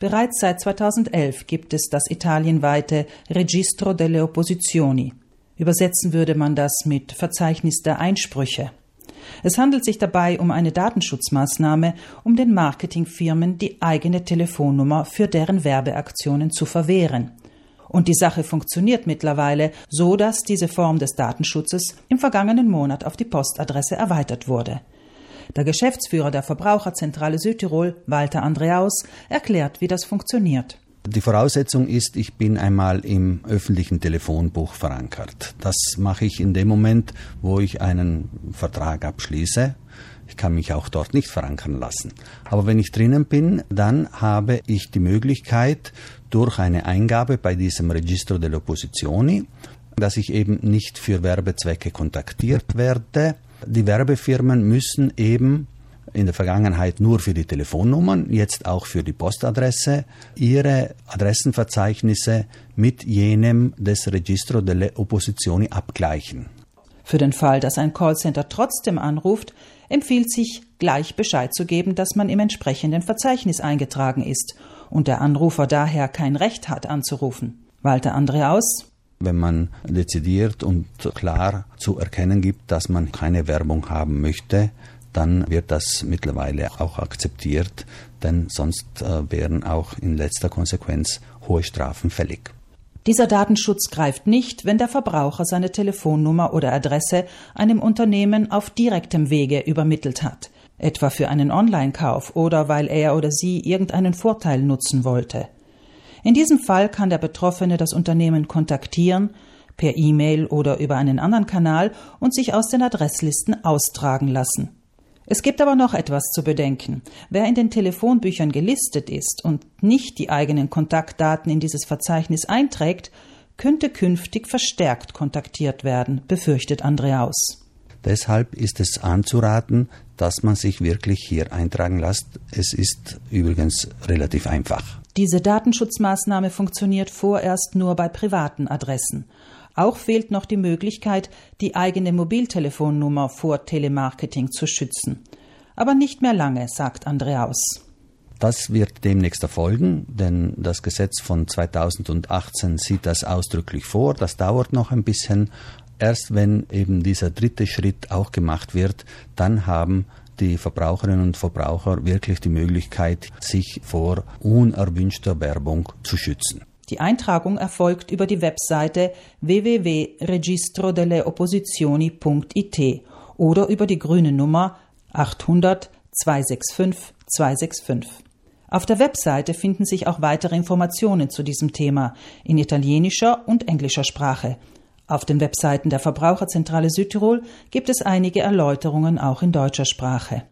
Bereits seit 2011 gibt es das italienweite Registro delle Opposizioni. Übersetzen würde man das mit Verzeichnis der Einsprüche. Es handelt sich dabei um eine Datenschutzmaßnahme, um den Marketingfirmen die eigene Telefonnummer für deren Werbeaktionen zu verwehren. Und die Sache funktioniert mittlerweile so, dass diese Form des Datenschutzes im vergangenen Monat auf die Postadresse erweitert wurde. Der Geschäftsführer der Verbraucherzentrale Südtirol, Walter Andreaus, erklärt, wie das funktioniert. Die Voraussetzung ist, ich bin einmal im öffentlichen Telefonbuch verankert. Das mache ich in dem Moment, wo ich einen Vertrag abschließe. Ich kann mich auch dort nicht verankern lassen. Aber wenn ich drinnen bin, dann habe ich die Möglichkeit, durch eine Eingabe bei diesem Registro delle Opposizioni, dass ich eben nicht für Werbezwecke kontaktiert werde. Die Werbefirmen müssen eben in der Vergangenheit nur für die Telefonnummern, jetzt auch für die Postadresse, ihre Adressenverzeichnisse mit jenem des Registro delle Opposizioni abgleichen. Für den Fall, dass ein Callcenter trotzdem anruft, empfiehlt sich, gleich Bescheid zu geben, dass man im entsprechenden Verzeichnis eingetragen ist und der Anrufer daher kein Recht hat anzurufen. Walter Andreaus wenn man dezidiert und klar zu erkennen gibt, dass man keine Werbung haben möchte, dann wird das mittlerweile auch akzeptiert, denn sonst äh, wären auch in letzter Konsequenz hohe Strafen fällig. Dieser Datenschutz greift nicht, wenn der Verbraucher seine Telefonnummer oder Adresse einem Unternehmen auf direktem Wege übermittelt hat, etwa für einen Online-Kauf oder weil er oder sie irgendeinen Vorteil nutzen wollte. In diesem Fall kann der Betroffene das Unternehmen kontaktieren, per E-Mail oder über einen anderen Kanal und sich aus den Adresslisten austragen lassen. Es gibt aber noch etwas zu bedenken. Wer in den Telefonbüchern gelistet ist und nicht die eigenen Kontaktdaten in dieses Verzeichnis einträgt, könnte künftig verstärkt kontaktiert werden, befürchtet Andreaus. Deshalb ist es anzuraten, dass man sich wirklich hier eintragen lässt. Es ist übrigens relativ einfach. Diese Datenschutzmaßnahme funktioniert vorerst nur bei privaten Adressen. Auch fehlt noch die Möglichkeit, die eigene Mobiltelefonnummer vor Telemarketing zu schützen. Aber nicht mehr lange, sagt Andreaus. Das wird demnächst erfolgen, denn das Gesetz von 2018 sieht das ausdrücklich vor. Das dauert noch ein bisschen. Erst wenn eben dieser dritte Schritt auch gemacht wird, dann haben die Verbraucherinnen und Verbraucher wirklich die Möglichkeit, sich vor unerwünschter Werbung zu schützen. Die Eintragung erfolgt über die Webseite www.registrodelleopposizioni.it oder über die grüne Nummer 800 265 265. Auf der Webseite finden sich auch weitere Informationen zu diesem Thema in italienischer und englischer Sprache. Auf den Webseiten der Verbraucherzentrale Südtirol gibt es einige Erläuterungen auch in deutscher Sprache.